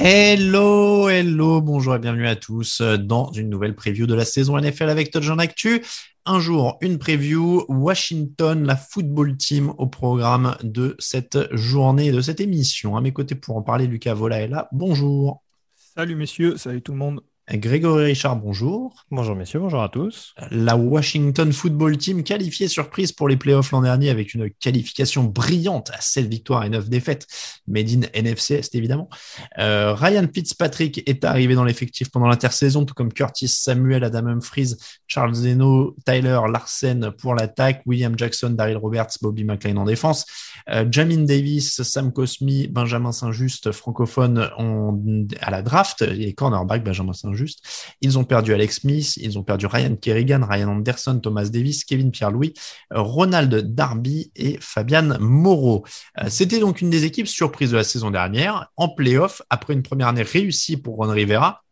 Hello, hello, bonjour et bienvenue à tous dans une nouvelle preview de la saison NFL avec Touchdown Actu. Un jour, une preview, Washington, la football team au programme de cette journée, de cette émission. À mes côtés pour en parler, Lucas Vola là. Bonjour. Salut messieurs, salut tout le monde. Grégory Richard, bonjour. Bonjour messieurs, bonjour à tous. La Washington Football Team qualifiée surprise pour les playoffs l'an dernier avec une qualification brillante à 7 victoires et 9 défaites. Made in NFC Est évidemment. Euh, Ryan Fitzpatrick est arrivé dans l'effectif pendant l'intersaison, tout comme Curtis Samuel, Adam Humphries, Charles Zeno, Tyler Larsen pour l'attaque, William Jackson, Daryl Roberts, Bobby McLean en défense, euh, Jamin Davis, Sam Cosmi, Benjamin Saint-Just, francophone à la draft, et cornerback Benjamin Saint-Just Ils ont perdu Alex Smith, ils ont perdu Ryan Kerrigan, Ryan Anderson, Thomas Davis, Kevin Pierre-Louis, Ronald Darby et Fabian Moreau. Euh, c'était donc une des équipes surprises de la saison dernière. En playoff, après une première année réussie pour Ron Rivera,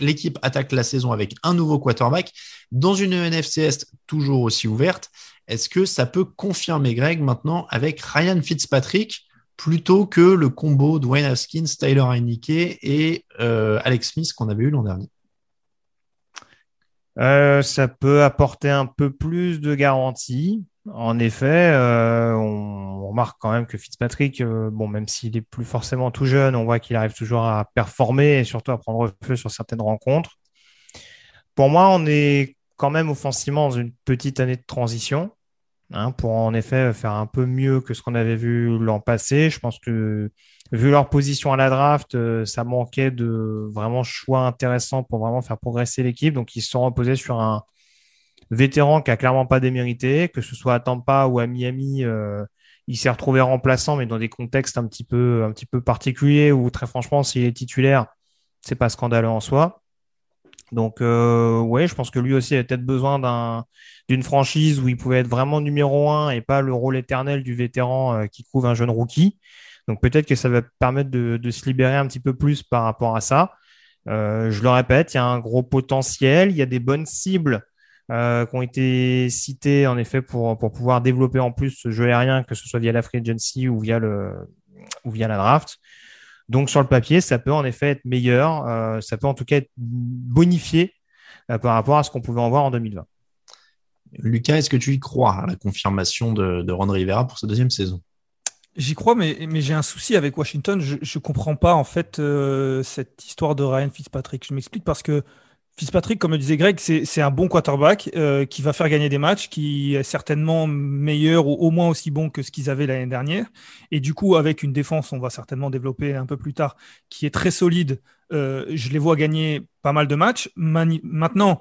l'équipe attaque la saison avec un nouveau quarterback dans une NFC toujours aussi ouverte. Est-ce que ça peut confirmer Greg maintenant avec Ryan Fitzpatrick plutôt que le combo Dwayne Haskins, Tyler Heineke et euh, Alex Smith qu'on avait eu l'an dernier euh, Ça peut apporter un peu plus de garantie. En effet, euh, on, remarque quand même que Fitzpatrick, bon, même s'il est plus forcément tout jeune, on voit qu'il arrive toujours à performer et surtout à prendre feu sur certaines rencontres. Pour moi, on est quand même offensivement dans une petite année de transition. Hein, pour en effet faire un peu mieux que ce qu'on avait vu l'an passé. Je pense que vu leur position à la draft, euh, ça manquait de vraiment choix intéressants pour vraiment faire progresser l'équipe. Donc ils se sont reposés sur un vétéran qui a clairement pas démérité, que ce soit à Tampa ou à Miami. Euh, il s'est retrouvé remplaçant, mais dans des contextes un petit peu, un petit peu particuliers où très franchement, s'il est titulaire, c'est pas scandaleux en soi. Donc, euh, ouais, je pense que lui aussi avait peut-être besoin d'un, d'une franchise où il pouvait être vraiment numéro un et pas le rôle éternel du vétéran euh, qui couvre un jeune rookie. Donc, peut-être que ça va permettre de, se libérer un petit peu plus par rapport à ça. Euh, je le répète, il y a un gros potentiel, il y a des bonnes cibles euh, qui ont été citées en effet pour, pour pouvoir développer en plus ce jeu aérien, que ce soit via la free agency ou via, le, ou via la draft. Donc sur le papier, ça peut en effet être meilleur, euh, ça peut en tout cas être bonifié euh, par rapport à ce qu'on pouvait en voir en 2020. Lucas, est-ce que tu y crois à la confirmation de, de Ron Rivera pour sa deuxième saison? J'y crois, mais, mais j'ai un souci avec Washington. Je ne comprends pas en fait euh, cette histoire de Ryan Fitzpatrick. Je m'explique parce que Fitzpatrick, comme le disait Greg, c'est un bon quarterback euh, qui va faire gagner des matchs, qui est certainement meilleur ou au moins aussi bon que ce qu'ils avaient l'année dernière. Et du coup, avec une défense, on va certainement développer un peu plus tard, qui est très solide, euh, je les vois gagner pas mal de matchs. maintenant,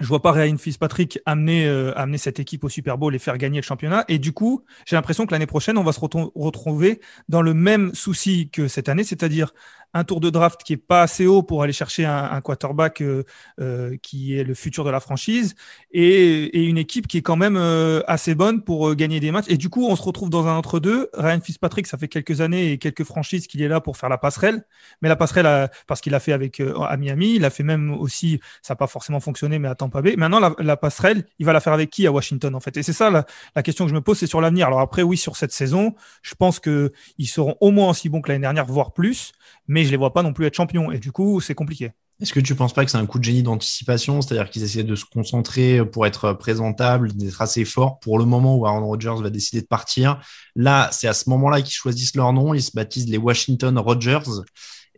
je vois pas Ryan Fitzpatrick amener, euh, amener cette équipe au Super Bowl et faire gagner le championnat. Et du coup, j'ai l'impression que l'année prochaine, on va se retrouver dans le même souci que cette année, c'est-à-dire un tour de draft qui est pas assez haut pour aller chercher un, quarterback euh, euh, qui est le futur de la franchise et, une équipe qui est quand même euh, assez bonne pour gagner des matchs. Et du coup, on se retrouve dans un entre-deux. Ryan Fitzpatrick, ça fait quelques années et quelques franchises qu'il est là pour faire la passerelle. Mais la passerelle, parce qu'il a fait avec à Miami, il a fait même aussi, ça n'a pas forcément fonctionné, mais à Tampa Bay. Maintenant, la, la, passerelle, il va la faire avec qui à Washington en fait? Et c'est ça la, la, question que je me pose, c'est sur l'avenir. Alors après, oui, sur cette saison, je pense que ils seront au moins aussi bons que l'année dernière, voire plus. Mais je les vois pas non plus être champions. Et du coup, c'est compliqué. Est-ce que tu penses pas que c'est un coup de génie d'anticipation, c'est-à-dire qu'ils essaient de se concentrer pour être présentable, d'être assez fort pour le moment où Aaron Rodgers va décider de partir Là, c'est à ce moment-là qu'ils choisissent leur nom, ils se baptisent les Washington Rodgers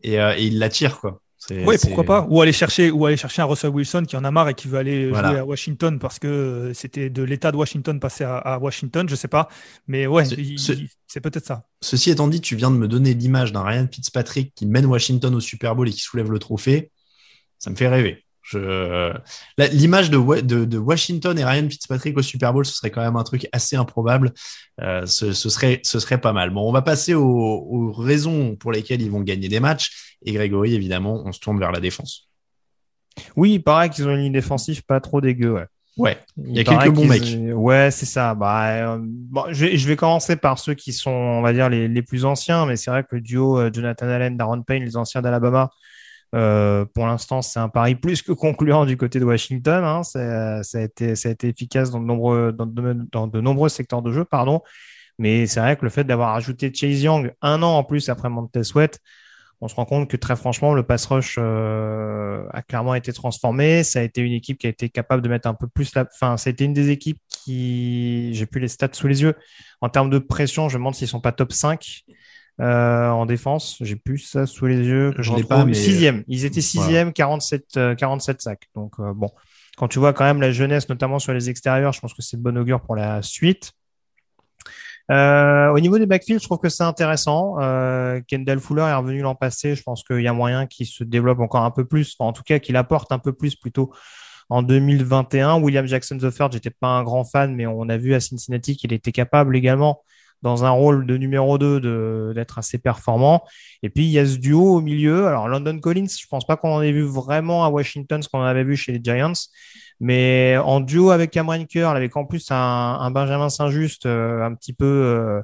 et, euh, et ils l'attirent quoi. Oui, pourquoi pas. Ou aller chercher, ou aller chercher un Russell Wilson qui en a marre et qui veut aller jouer à Washington parce que c'était de l'État de Washington passer à, Washington, je sais pas. Mais ouais, c'est peut-être ça. Ceci étant dit, tu viens de me donner l'image d'un Ryan Fitzpatrick qui mène Washington au Super Bowl et qui soulève le trophée. Ça me fait rêver. L'image de, Washington et Ryan Fitzpatrick au Super Bowl, ce serait quand même un truc assez improbable. Euh, ce, serait, ce serait pas mal. Bon, on va passer aux, raisons pour lesquelles ils vont gagner des matchs. Et Grégory, évidemment, on se tourne vers la défense. Oui, il paraît qu'ils ont une ligne défensive pas trop dégueu. Ouais. Ouais, il y a quelques bons mecs. Ouais, c'est ça. Bah, euh, je, vais, commencer par ceux qui sont, on va dire, les, plus anciens, mais c'est vrai que le duo euh, Jonathan Allen, Darren Payne, les anciens d'Alabama, euh, pour l'instant, c'est un pari plus que concluant du côté de Washington. Hein. Ça, a été, ça a été efficace dans de nombreux, dans de nombreux secteurs de jeu, pardon. Mais c'est vrai que le fait d'avoir ajouté Chase Young un an en plus après Montez Sweat, on se rend compte que très franchement, le pass rush euh, a clairement été transformé. Ça a été une équipe qui a été capable de mettre un peu plus la. Enfin, ça a été une des équipes qui. J'ai plus les stats sous les yeux. En termes de pression, je me demande s'ils sont pas top 5. Euh, en défense. J'ai plus ça sous les yeux. Que je pas. Mais... Sixième. Ils étaient sixième, 47, 47 euh, sacs. Donc euh, bon, quand tu vois quand même la jeunesse, notamment sur les extérieurs, je pense que c'est de bon augure pour la suite. au niveau des backfields, je trouve que c'est intéressant. Kendall Fuller est revenu l'an passé. Je pense qu'il y a moyen qu'il se développe encore un peu plus, en tout cas qu'il apporte un peu plus plutôt en 2021. William Jackson Third, j'étais pas un grand fan, mais on a vu à Cincinnati qu'il était capable également dans un rôle de numéro 2 d'être assez performant. Et puis il y a ce duo au milieu. Alors London Collins, je pense pas qu'on en ait vu vraiment à Washington ce qu'on avait vu chez les Giants, mais en duo avec Cameron Curl, avec en plus un, Benjamin Saint-Just euh, un petit peu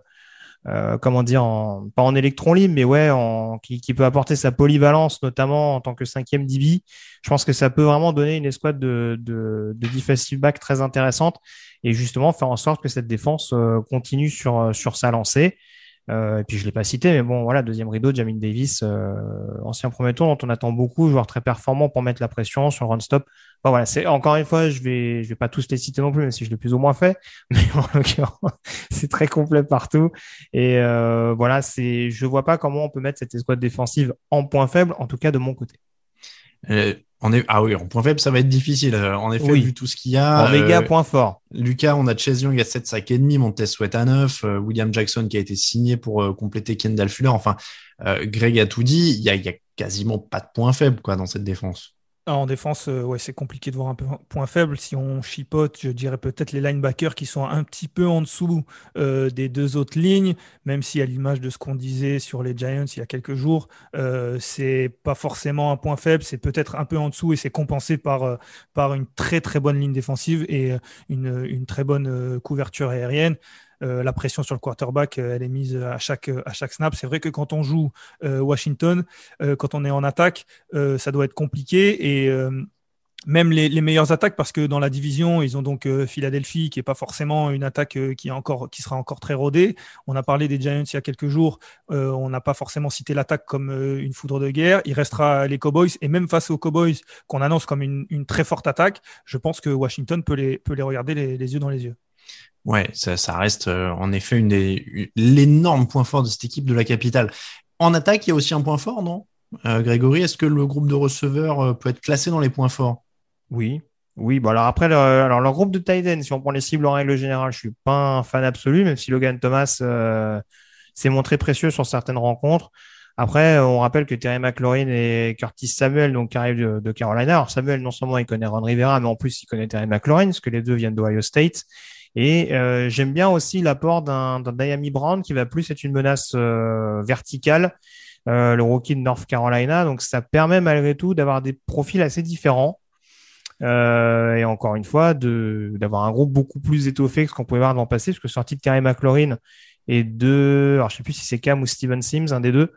euh, comment dire, en, pas en électron libre, mais ouais, en, qui, qui, peut apporter sa polyvalence, notamment en tant que cinquième DB. Je pense que ça peut vraiment donner une escouade de, de, de defensive back très intéressante et justement faire en sorte que cette défense euh, continue sur, euh, sur sa lancée. Euh, et puis je l'ai pas cité, mais bon, voilà, deuxième rideau, Jamin Davis, euh, ancien premier tour dont on attend beaucoup, joueur très performant pour mettre la pression sur run stop. Bon, voilà, c'est encore une fois, je vais, je vais pas tous les citer non plus, même si je l'ai plus ou moins fait, mais en l'occurrence, c'est très complet partout. Et euh, voilà, c'est, je vois pas comment on peut mettre cette escouade défensive en point faible, en tout cas de mon côté. Euh, on est... Ah oui, en point faible, ça va être difficile. Euh, en effet, vu tout ce qu'il y a. En méga, euh, point fort. Lucas, on a Chase Young à 7 sacs et demi, Montez Sweat à 9, euh, William Jackson qui a été signé pour compléter Kendall Fuller. Enfin, Greg a tout dit. Il y a, y a quasiment pas de point faible quoi dans cette défense. Ah, en défense, euh, ouais, c'est compliqué de voir un point faible. Si on chipote, je dirais peut-être les linebackers qui sont un petit peu en dessous euh, des deux autres lignes, même si à l'image de ce qu'on disait sur les Giants il y a quelques jours, euh, c'est pas forcément un point faible, c'est peut-être un peu en dessous et c'est compensé par, euh, une très très bonne ligne défensive et une très bonne couverture aérienne. Euh, la pression sur le quarterback, euh, elle est mise à chaque, à chaque snap. C'est vrai que quand on joue euh, Washington, quand on est en attaque, ça doit être compliqué et même les, meilleures attaques parce que dans la division ils ont donc Philadelphie qui est pas forcément une attaque qui sera encore très rodée. On a parlé des Giants il y a quelques jours on n'a pas forcément cité l'attaque comme une foudre de guerre. Il restera les Cowboys et même face aux Cowboys qu'on annonce comme une, très forte attaque je pense que Washington peut les peut les regarder les yeux dans les yeux Ouais, ça, reste euh, en effet l'énorme point fort de cette équipe de la capitale. En attaque, il y a aussi un point fort, non? Euh, Grégory, est-ce que le groupe de receveurs euh, peut être classé dans les points forts? Oui, oui. Bon alors après, le, leur groupe de tight si on prend les cibles en règle générale, je suis pas un fan absolu, même si Logan Thomas s'est montré précieux sur certaines rencontres. Après, on rappelle que Terry McLaurin et Curtis Samuel, donc qui arrivent de, de, Carolina. Alors Samuel, non seulement il connaît Ron Rivera, mais en plus il connaît Terry McLaurin, parce que les deux viennent d'Ohio State. Et euh, j'aime bien aussi l'apport d'un Diami Brown qui va plus être une menace euh, verticale, euh, le rookie de North Carolina. Donc ça permet malgré tout d'avoir des profils assez différents. et encore une fois, d'avoir un groupe beaucoup plus étoffé que ce qu'on pouvait voir dans le passé, parce que sorti de Terry McLaurin et de, alors je sais plus si c'est Cam ou Steven Sims, un des deux,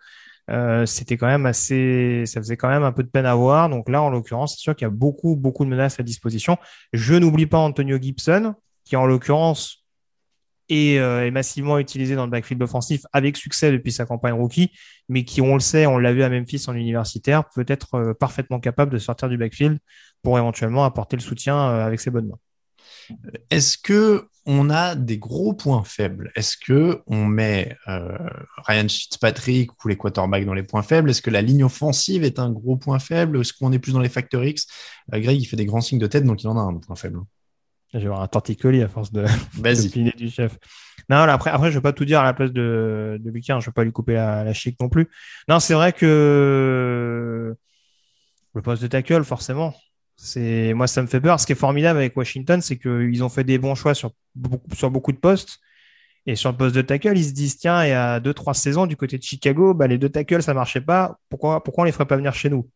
euh, c'était quand même assez, ça faisait quand même un peu de peine à voir. Donc là, en l'occurrence, c'est sûr qu'il y a beaucoup, beaucoup de menaces à disposition. Je n'oublie pas Antonio Gibson, qui en l'occurrence et est massivement utilisé dans le backfield offensif avec succès depuis sa campagne rookie, mais qui, on le sait, on l'a vu à Memphis en universitaire, peut être parfaitement capable de sortir du backfield pour éventuellement apporter le soutien avec ses bonnes mains. Est-ce que on a des gros points faibles? Est-ce que on met euh, Ryan Fitzpatrick ou les quarterbacks dans les points faibles? Est-ce que la ligne offensive est un gros point faible? Est-ce qu'on est plus dans les facteurs X? Euh, Greg, il fait des grands signes de tête, donc il en a un point faible. Je vais avoir un torticolis à force de, de du chef. Non, après, après, je vais pas tout dire à la place de, de Lucas. Je vais pas lui couper la, la chic non plus. Non, c'est vrai que le poste de tackle, forcément, c'est moi ça me fait peur. Ce qui est formidable avec Washington, c'est qu'ils ont fait des bons choix sur beaucoup, sur beaucoup de postes. Et sur le poste de tackle, ils se disent tiens, il y a deux trois saisons du côté de Chicago, bah, les deux tackles ça marchait pas. Pourquoi pourquoi on les ferait pas venir chez nous?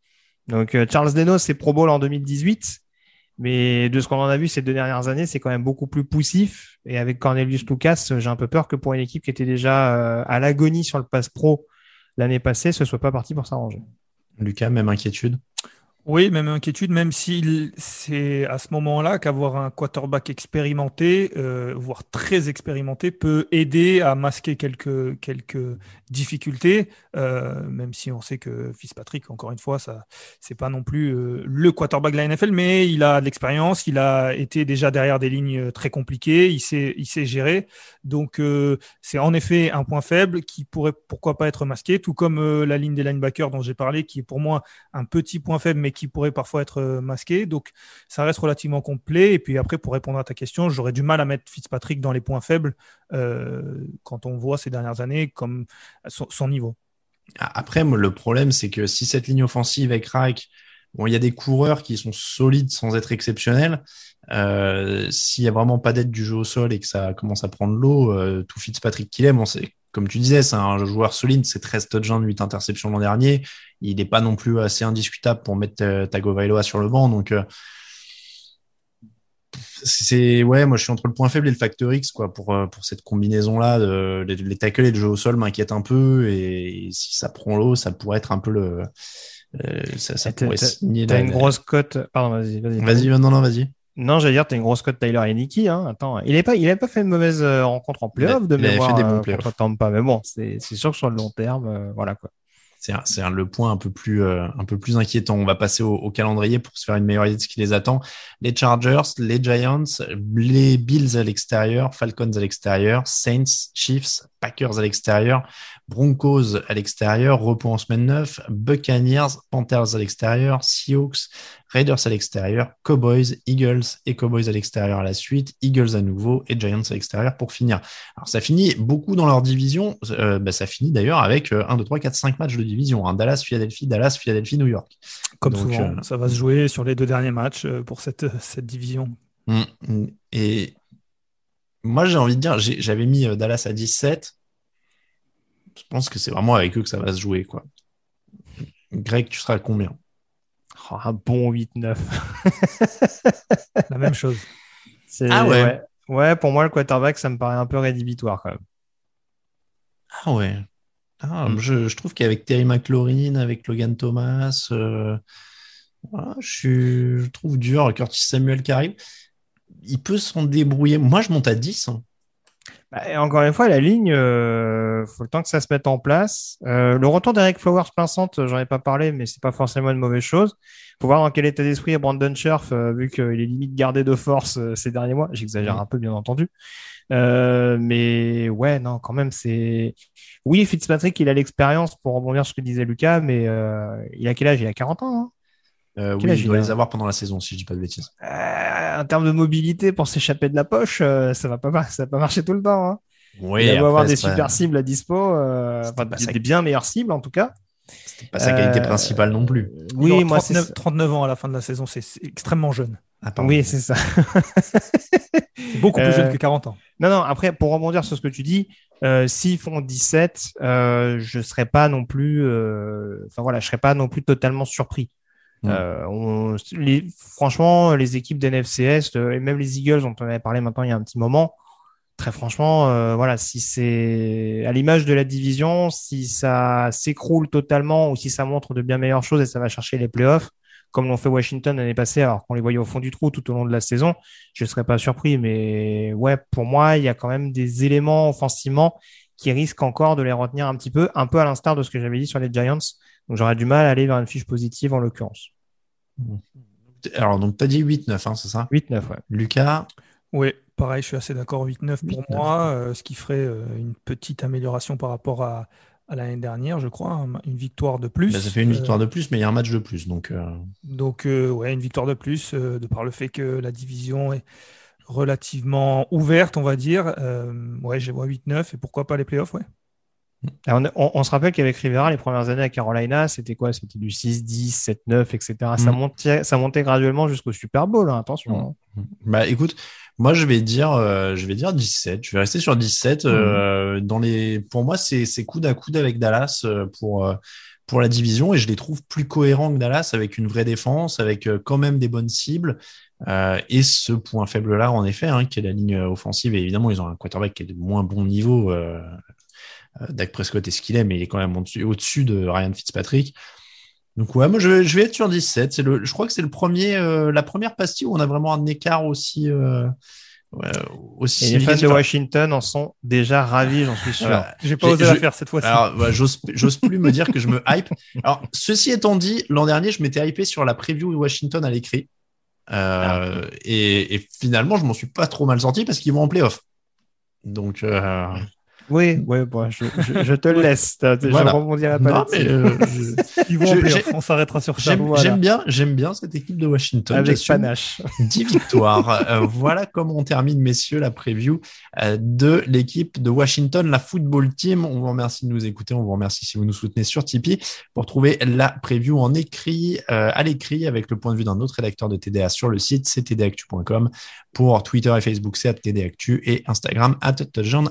Donc euh, Charles Deno c'est Pro Bowl en 2018, mais de ce qu'on en a vu ces deux dernières années, c'est quand même beaucoup plus poussif. Et avec Cornelius Lucas, j'ai un peu peur que pour une équipe qui était déjà euh, à l'agonie sur le pass pro l'année passée, ce soit pas parti pour s'arranger. Lucas, même inquiétude? Oui, même inquiétude, même si c'est à ce moment-là qu'avoir un quarterback expérimenté, euh, voire très expérimenté, peut aider à masquer quelques, quelques difficultés, euh, même si on sait que Fitzpatrick, encore une fois, ça c'est pas non plus euh, le quarterback de la NFL, mais il a de l'expérience, il a été déjà derrière des lignes très compliquées, il sait, il sait gérer. Donc c'est en effet un point faible qui pourrait pourquoi pas être masqué, tout comme la ligne des linebackers dont j'ai parlé, qui est pour moi un petit point faible, mais qui pourrait parfois être euh, masqué. Donc, ça reste relativement complet. Et puis après, pour répondre à ta question, j'aurais du mal à mettre Fitzpatrick dans les points faibles euh, quand on voit ces dernières années comme son, niveau. Après, le problème, c'est que si cette ligne offensive est crack, bon, il y a des coureurs qui sont solides sans être exceptionnels. Euh, s'il y a vraiment pas d'aide du jeu au sol et que ça commence à prendre l'eau, tout Fitzpatrick qu'il aime, on sait comme tu disais, c'est un joueur solide, c'est 13 touchdowns, 8 interceptions l'an dernier. Il n'est pas non plus assez indiscutable pour mettre euh, Tagovailoa sur le banc. Donc, euh, c'est ouais, moi je suis entre le point faible et le facteur X quoi pour euh, pour cette combinaison là. les, les tackles et le jeu au sol m'inquiètent un peu et, si ça prend l'eau, ça pourrait être un peu le ça, ça pourrait signer. T'as une grosse cote. Pardon, vas-y, vas-y. Vas-y, non, non, vas-y. Non, j'allais dire, t'as une grosse cote Tyler Heineke. Hein. Attends, il n'a pas, il pas fait une mauvaise euh, rencontre en playoff de mémoire. Il a fait des bons euh, playoffs. pas, mais bon, c'est sûr que sur le long terme, euh, voilà quoi. C'est le point un peu plus un peu plus inquiétant. On va passer au, calendrier pour se faire une meilleure idée de ce qui les attend. Les Chargers, les Giants, les Bills à l'extérieur, Falcons à l'extérieur, Saints, Chiefs, Packers à l'extérieur, Broncos à l'extérieur, repos en semaine 9, Buccaneers, Panthers à l'extérieur, Seahawks, Raiders à l'extérieur, Cowboys, Eagles et Cowboys à l'extérieur à la suite, Eagles à nouveau et Giants à l'extérieur pour finir. Alors ça finit beaucoup dans leur division, euh, bah, ça finit d'ailleurs avec 1, 2, 3, 4, 5 matchs de division, hein. Dallas, Philadelphie, Dallas, Philadelphie, New York. Comme souvent, euh, ça va se jouer sur les deux derniers matchs euh, pour cette, cette division. Hum, hum. et moi j'ai envie de dire, j'avais mis Dallas à 17, je pense que c'est vraiment avec eux que ça va se jouer. quoi. Greg, tu seras à combien? Oh, un bon 8-9. La même chose. Ah ouais. ouais. pour moi, le quarterback, ça me paraît un peu rédhibitoire quand même. Ah ouais. Ah, mm. je, trouve qu'avec Terry McLaurin, avec Logan Thomas, euh, je, trouve dur. Curtis Samuel qui arrive, il peut s'en débrouiller. Moi, je monte à 10. Bah, encore une fois, la ligne, euh, faut le temps que ça se mette en place. Euh, le retour d'Eric Flowers plein centre, j'en ai pas parlé, mais c'est pas forcément une mauvaise chose. Faut voir dans quel état d'esprit est Brandon Scherf, euh, vu qu'il est limite gardé de force euh, ces derniers mois. J'exagère mm. un peu, bien entendu. Euh, mais ouais, non, quand même, c'est. Oui, Fitzpatrick, il a l'expérience pour rebondir sur ce que disait Lucas, mais il a quel âge? Il a 40 ans. Hein? Euh, oui, il doit les avoir pendant la saison, si je dis pas de bêtises. Euh, en termes de mobilité, pour s'échapper de la poche, euh, ça va pas, ça va pas marcher tout le temps. Hein. Oui, il va avoir des super cibles à dispo, euh, enfin, des bien meilleures cibles en tout cas. C'était pas sa qualité principale non plus. Oui, moi, 39, 39 ans à la fin de la saison, c'est extrêmement jeune. Ah, oui, c'est ça. c'est beaucoup plus jeune que 40 ans. Non, non, après, pour rebondir sur ce que tu dis, euh, s'ils font 17, euh, je serais pas non plus, enfin voilà, je serais pas non plus totalement surpris. Euh, les, franchement, les équipes d'NFCS euh, et même les Eagles, dont on avait parlé maintenant il y a un petit moment, très franchement, euh, voilà, si c'est à l'image de la division, si ça s'écroule totalement ou si ça montre de bien meilleures choses et ça va chercher les playoffs, comme l'ont fait Washington l'année passée, alors qu'on les voyait au fond du trou tout au long de la saison, je ne serais pas surpris. Mais ouais, pour moi, il y a quand même des éléments offensivement qui risquent encore de les retenir un petit peu, un peu à l'instar de ce que j'avais dit sur les Giants. Donc j'aurais du mal à aller vers une fiche positive en l'occurrence. Alors, donc, tu as dit 8-9, hein, c'est ça? 8-9, ouais. Lucas? Oui, pareil, je suis assez d'accord. 8-9 pour moi, euh, ce qui ferait euh, une petite amélioration par rapport à, à l'année dernière, je crois. un- Une victoire de plus. Bah, Ça fait une Euh, victoire de plus, mais il y a un match de plus. Donc, euh, Donc, euh, ouais, une victoire de plus, euh, de par le fait que la division est relativement ouverte, on va dire. Euh, ouais, j'ai vois 8-9 et pourquoi pas les playoffs, ouais. Alors, on, on- on se rappelle qu'avec Rivera, les premières années à Carolina, c'était quoi? C'était du 6, 10, 7, 9, etc. Ça, Mm. montait, ça montait graduellement jusqu'au Super Bowl, hein, attention. Bah écoute, moi je vais dire, euh, je vais dire 17. Je vais rester sur 17. euh, dans les, pour moi, c'est c'est coude à coude avec Dallas euh, pour pour la division et je les trouve plus cohérents que Dallas avec une vraie défense, avec quand même des bonnes cibles euh, et ce point faible là en effet, hein, qui est la ligne offensive. Et évidemment, ils ont un quarterback qui est de moins bon niveau. Euh, Dak Prescott est ce qu'il est, mais il est quand même au-dessus de Ryan Fitzpatrick. Donc ouais, moi je vais, je vais être sur 17. C'est le, je crois que c'est le premier, euh, la première pastille où on a vraiment un écart aussi, euh, ouais, aussi Et les fans de. Washington en sont déjà ravis, j'en suis sûr. Voilà. J'ai pas J'ai- osé je- la faire cette fois-ci. Alors, ouais, j'ose, j'ose plus me dire que je me hype. Alors, ceci étant dit, l'an dernier, je m'étais hypé sur la preview de Washington à l'écrit. Euh, et, et finalement, je m'en suis pas trop mal sorti parce qu'ils vont en playoff. Donc, euh, Oui, oui, bon, je, je- je te le laisse. Je Voilà. rebondirai pas non, là-dessus. mais, euh, Ils vont en je- playoff, j'ai- on s'arrêtera sur ça. j'aime, Voilà. bien, j'aime bien cette équipe de Washington. Avec panache. 10 victoires. Euh, voilà comment on termine, messieurs, la preview euh, de l'équipe de Washington, la football team. On vous remercie de nous écouter. On vous remercie si vous nous soutenez sur Tipeee pour trouver la preview en écrit, à l'écrit, avec le point de vue d'un autre rédacteur de TDA sur le site, c'est tdactu.com. Pour Twitter et Facebook, c'est tdactu et Instagram,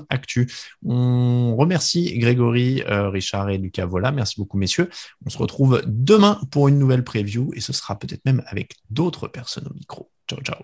actu. On remercie Grégory, euh, Richard et Lucas Vola. Merci beaucoup, messieurs. On se retrouve demain pour une nouvelle preview et ce sera peut-être même avec d'autres personnes au micro. Ciao, ciao.